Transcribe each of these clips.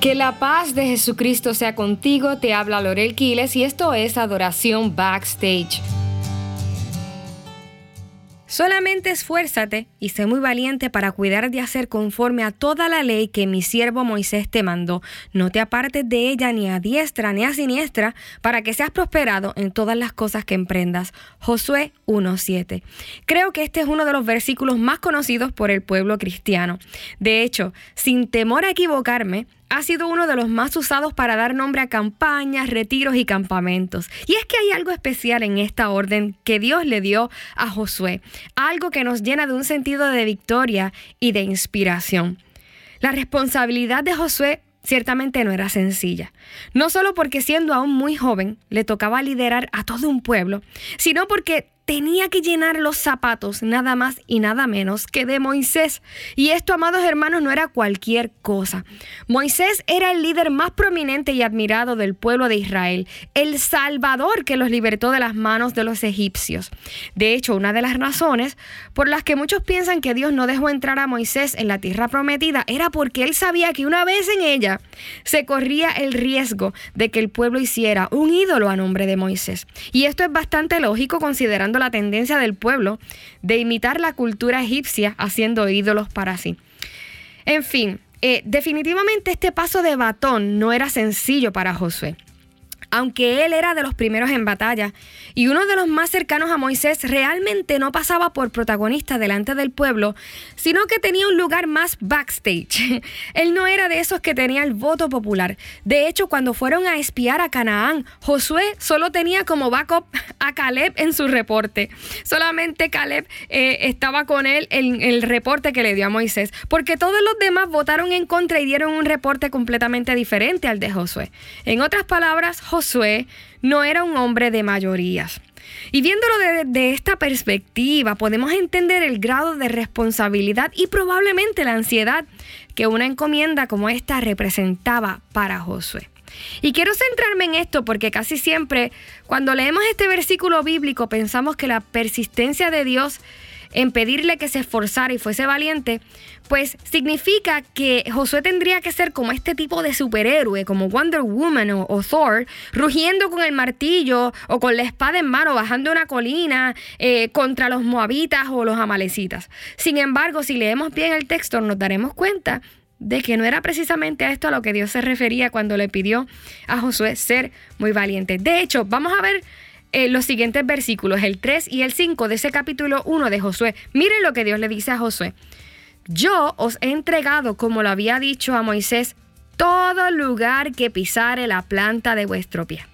Que la paz de Jesucristo sea contigo, te habla Lorel Quiles y esto es Adoración Backstage. Solamente esfuérzate y sé muy valiente para cuidar de hacer conforme a toda la ley que mi siervo Moisés te mandó. No te apartes de ella ni a diestra ni a siniestra, para que seas prosperado en todas las cosas que emprendas. Josué 1.7. Creo que este es uno de los versículos más conocidos por el pueblo cristiano. De hecho, sin temor a equivocarme, ha sido uno de los más usados para dar nombre a campañas, retiros y campamentos. Y es que hay algo especial en esta orden que Dios le dio a Josué, algo que nos llena de un sentido de victoria y de inspiración. La responsabilidad de Josué ciertamente no era sencilla. No solo porque siendo aún muy joven le tocaba liderar a todo un pueblo, sino porque tenía que llenar los zapatos nada más y nada menos que de Moisés. Y esto, amados hermanos, no era cualquier cosa. Moisés era el líder más prominente y admirado del pueblo de Israel, el Salvador que los libertó de las manos de los egipcios. De hecho, una de las razones por las que muchos piensan que Dios no dejó entrar a Moisés en la tierra prometida era porque él sabía que una vez en ella se corría el riesgo de que el pueblo hiciera un ídolo a nombre de Moisés. Y esto es bastante lógico considerando la tendencia del pueblo de imitar la cultura egipcia haciendo ídolos para sí. En fin, eh, definitivamente este paso de batón no era sencillo para Josué aunque él era de los primeros en batalla y uno de los más cercanos a Moisés, realmente no pasaba por protagonista delante del pueblo, sino que tenía un lugar más backstage. él no era de esos que tenía el voto popular. De hecho, cuando fueron a espiar a Canaán, Josué solo tenía como backup a Caleb en su reporte. Solamente Caleb eh, estaba con él en el reporte que le dio a Moisés, porque todos los demás votaron en contra y dieron un reporte completamente diferente al de Josué. En otras palabras, Josué no era un hombre de mayorías. Y viéndolo desde esta perspectiva, podemos entender el grado de responsabilidad y probablemente la ansiedad que una encomienda como esta representaba para Josué. Y quiero centrarme en esto porque casi siempre cuando leemos este versículo bíblico pensamos que la persistencia de Dios en pedirle que se esforzara y fuese valiente, pues significa que Josué tendría que ser como este tipo de superhéroe, como Wonder Woman o, Thor, rugiendo con el martillo o con la espada en mano, bajando una colina eh, contra los moabitas o los amalecitas. Sin embargo, si leemos bien el texto, nos daremos cuenta de que no era precisamente a esto a lo que Dios se refería cuando le pidió a Josué ser muy valiente. De hecho, vamos a ver eh, los siguientes versículos, el 3 y el 5 de ese capítulo 1 de Josué. Miren lo que Dios le dice a Josué. Yo os he entregado, como lo había dicho a Moisés, todo lugar que pisare la planta de vuestro pie.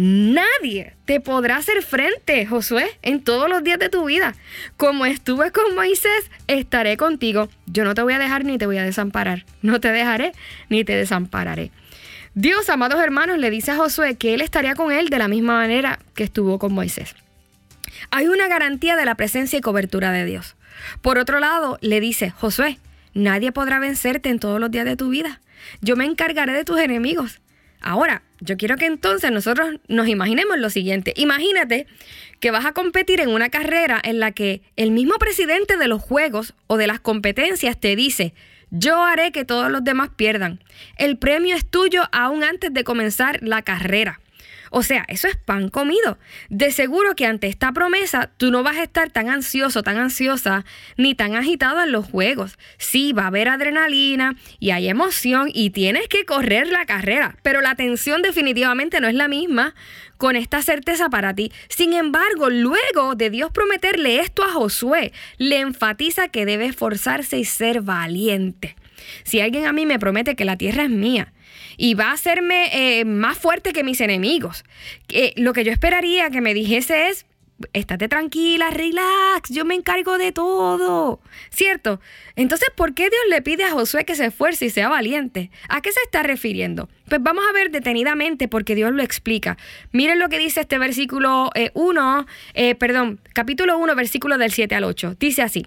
Nadie te podrá hacer frente, Josué, en todos los días de tu vida. Como estuve con Moisés, estaré contigo. Yo no te voy a dejar ni te voy a desamparar. No te dejaré ni te desampararé. Dios, amados hermanos, le dice a Josué que él estaría con él de la misma manera que estuvo con Moisés. Hay una garantía de la presencia y cobertura de Dios. Por otro lado, le dice, Josué, nadie podrá vencerte en todos los días de tu vida. Yo me encargaré de tus enemigos. Ahora, yo quiero que entonces nosotros nos imaginemos lo siguiente. Imagínate que vas a competir en una carrera en la que el mismo presidente de los juegos o de las competencias te dice, yo haré que todos los demás pierdan. El premio es tuyo aún antes de comenzar la carrera. O sea, eso es pan comido. De seguro que ante esta promesa tú no vas a estar tan ansioso, tan ansiosa, ni tan agitado en los juegos. Sí, va a haber adrenalina y hay emoción y tienes que correr la carrera, pero la tensión definitivamente no es la misma con esta certeza para ti. Sin embargo, luego de Dios prometerle esto a Josué, le enfatiza que debe esforzarse y ser valiente. Si alguien a mí me promete que la tierra es mía, y va a hacerme eh, más fuerte que mis enemigos. lo que yo esperaría que me dijese es, estate tranquila, relax, yo me encargo de todo, ¿cierto? Entonces, ¿por qué Dios le pide a Josué que se esfuerce y sea valiente? ¿A qué se está refiriendo? Pues vamos a ver detenidamente porque Dios lo explica. Miren lo que dice este versículo 1, eh, eh, perdón, capítulo 1, versículo del 7 al 8. Dice así.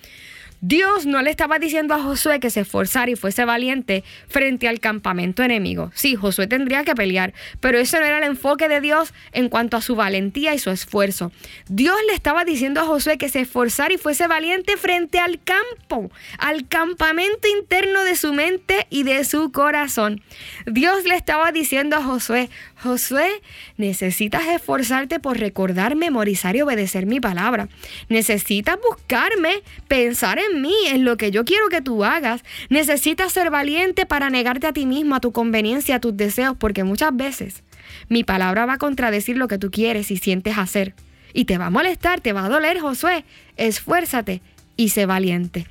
Dios no le estaba diciendo a Josué que se esforzara y fuese valiente frente al campamento enemigo. Sí, Josué tendría que pelear, pero ese no era el enfoque de Dios en cuanto a su valentía y su esfuerzo. Dios le estaba diciendo a Josué que se esforzara y fuese valiente frente al campo, al campamento interno de su mente y de su corazón. Dios le estaba diciendo a Josué, Josué, necesitas esforzarte por recordar, memorizar y obedecer mi palabra. Necesitas buscarme, pensar en mí, en lo que yo quiero que tú hagas. Necesitas ser valiente para negarte a ti mismo, a tu conveniencia, a tus deseos, porque muchas veces mi palabra va a contradecir lo que tú quieres y sientes hacer. Y te va a molestar, te va a doler, Josué. Esfuérzate y sé valiente.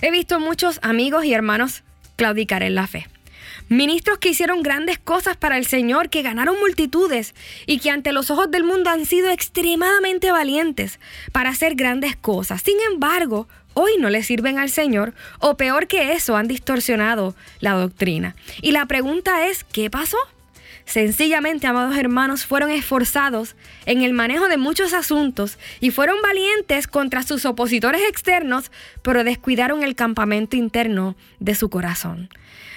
He visto muchos amigos y hermanos claudicar en la fe. Ministros que hicieron grandes cosas para el Señor, que ganaron multitudes y que ante los ojos del mundo han sido extremadamente valientes para hacer grandes cosas. Sin embargo, hoy no le sirven al Señor o peor que eso, han distorsionado la doctrina. Y la pregunta es, ¿qué pasó? Sencillamente, amados hermanos, fueron esforzados en el manejo de muchos asuntos y fueron valientes contra sus opositores externos, pero descuidaron el campamento interno de su corazón.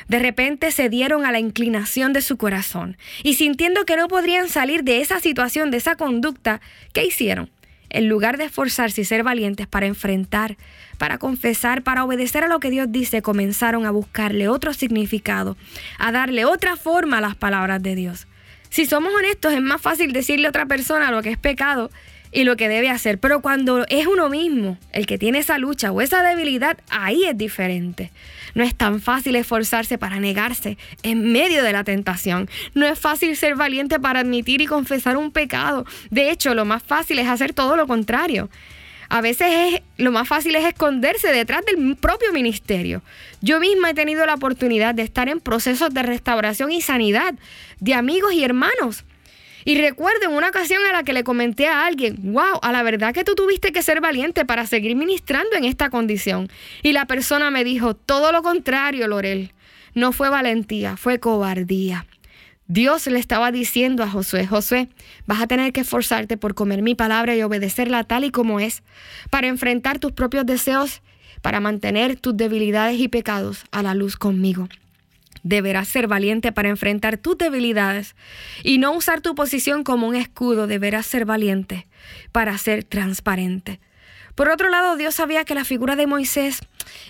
De repente se dieron a la inclinación de su corazón y sintiendo que no podrían salir de esa situación, de esa conducta, ¿qué hicieron? En lugar de esforzarse y ser valientes para enfrentar, para confesar, para obedecer a lo que Dios dice, comenzaron a buscarle otro significado, a darle otra forma a las palabras de Dios. Si somos honestos, es más fácil decirle a otra persona lo que es pecado y lo que debe hacer, pero cuando es uno mismo el que tiene esa lucha o esa debilidad, ahí es diferente. No es tan fácil esforzarse para negarse en medio de la tentación. No es fácil ser valiente para admitir y confesar un pecado. De hecho, lo más fácil es hacer todo lo contrario. A veces es, lo más fácil es esconderse detrás del propio ministerio. Yo misma he tenido la oportunidad de estar en procesos de restauración y sanidad de amigos y hermanos y recuerdo en una ocasión a la que le comenté a alguien, wow, a la verdad que tú tuviste que ser valiente para seguir ministrando en esta condición. Y la persona me dijo, todo lo contrario, Lorel, no fue valentía, fue cobardía. Dios le estaba diciendo a Josué, Josué, vas a tener que esforzarte por comer mi palabra y obedecerla tal y como es, para enfrentar tus propios deseos, para mantener tus debilidades y pecados a la luz conmigo. Deberás ser valiente para enfrentar tus debilidades y no usar tu posición como un escudo. Deberás ser valiente para ser transparente. Por otro lado, Dios sabía que la figura de Moisés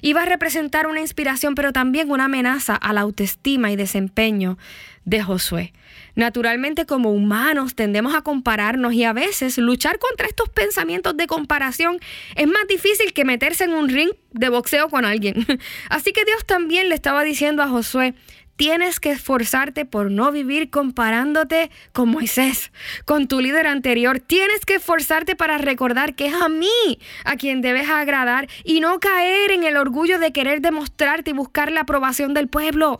iba a representar una inspiración, pero también una amenaza a la autoestima y desempeño de Josué. Naturalmente como humanos tendemos a compararnos y a veces luchar contra estos pensamientos de comparación es más difícil que meterse en un ring de boxeo con alguien. Así que Dios también le estaba diciendo a Josué, tienes que esforzarte por no vivir comparándote con Moisés, con tu líder anterior. Tienes que esforzarte para recordar que es a mí a quien debes agradar y no caer en el orgullo de querer demostrarte y buscar la aprobación del pueblo.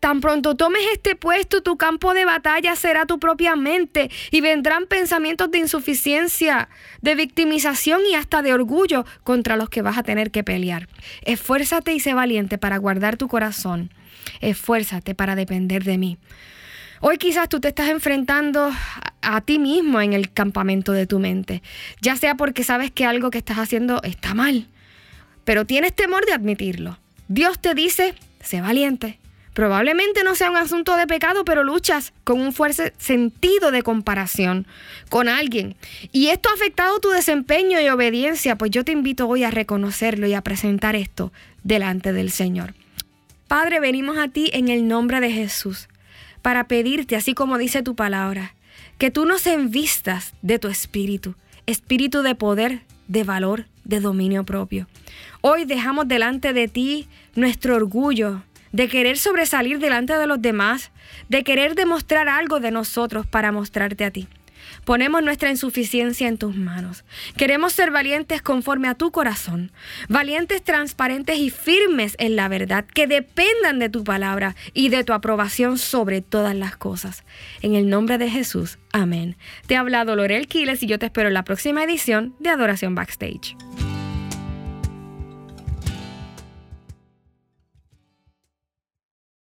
Tan pronto tomes este puesto, tu campo de batalla será tu propia mente y vendrán pensamientos de insuficiencia, de victimización y hasta de orgullo contra los que vas a tener que pelear. Esfuérzate y sé valiente para guardar tu corazón esfuérzate para depender de mí. Hoy quizás tú te estás enfrentando a, ti mismo en el campamento de tu mente, ya sea porque sabes que algo que estás haciendo está mal, pero tienes temor de admitirlo. Dios te dice, sé valiente. Probablemente no sea un asunto de pecado, pero luchas con un fuerte sentido de comparación con alguien. Y esto ha afectado tu desempeño y obediencia, pues yo te invito hoy a reconocerlo y a presentar esto delante del Señor. Padre, venimos a ti en el nombre de Jesús para pedirte, así como dice tu palabra, que tú nos envistas de tu espíritu, espíritu de poder, de valor, de dominio propio. Hoy dejamos delante de ti nuestro orgullo de querer sobresalir delante de los demás, de querer demostrar algo de nosotros para mostrarte a ti. Ponemos nuestra insuficiencia en tus manos. Queremos ser valientes conforme a tu corazón, valientes, transparentes y firmes en la verdad, que dependan de tu palabra y de tu aprobación sobre todas las cosas. En el nombre de Jesús, amén. Te ha hablado Lorel Quiles y yo te espero en la próxima edición de Adoración Backstage.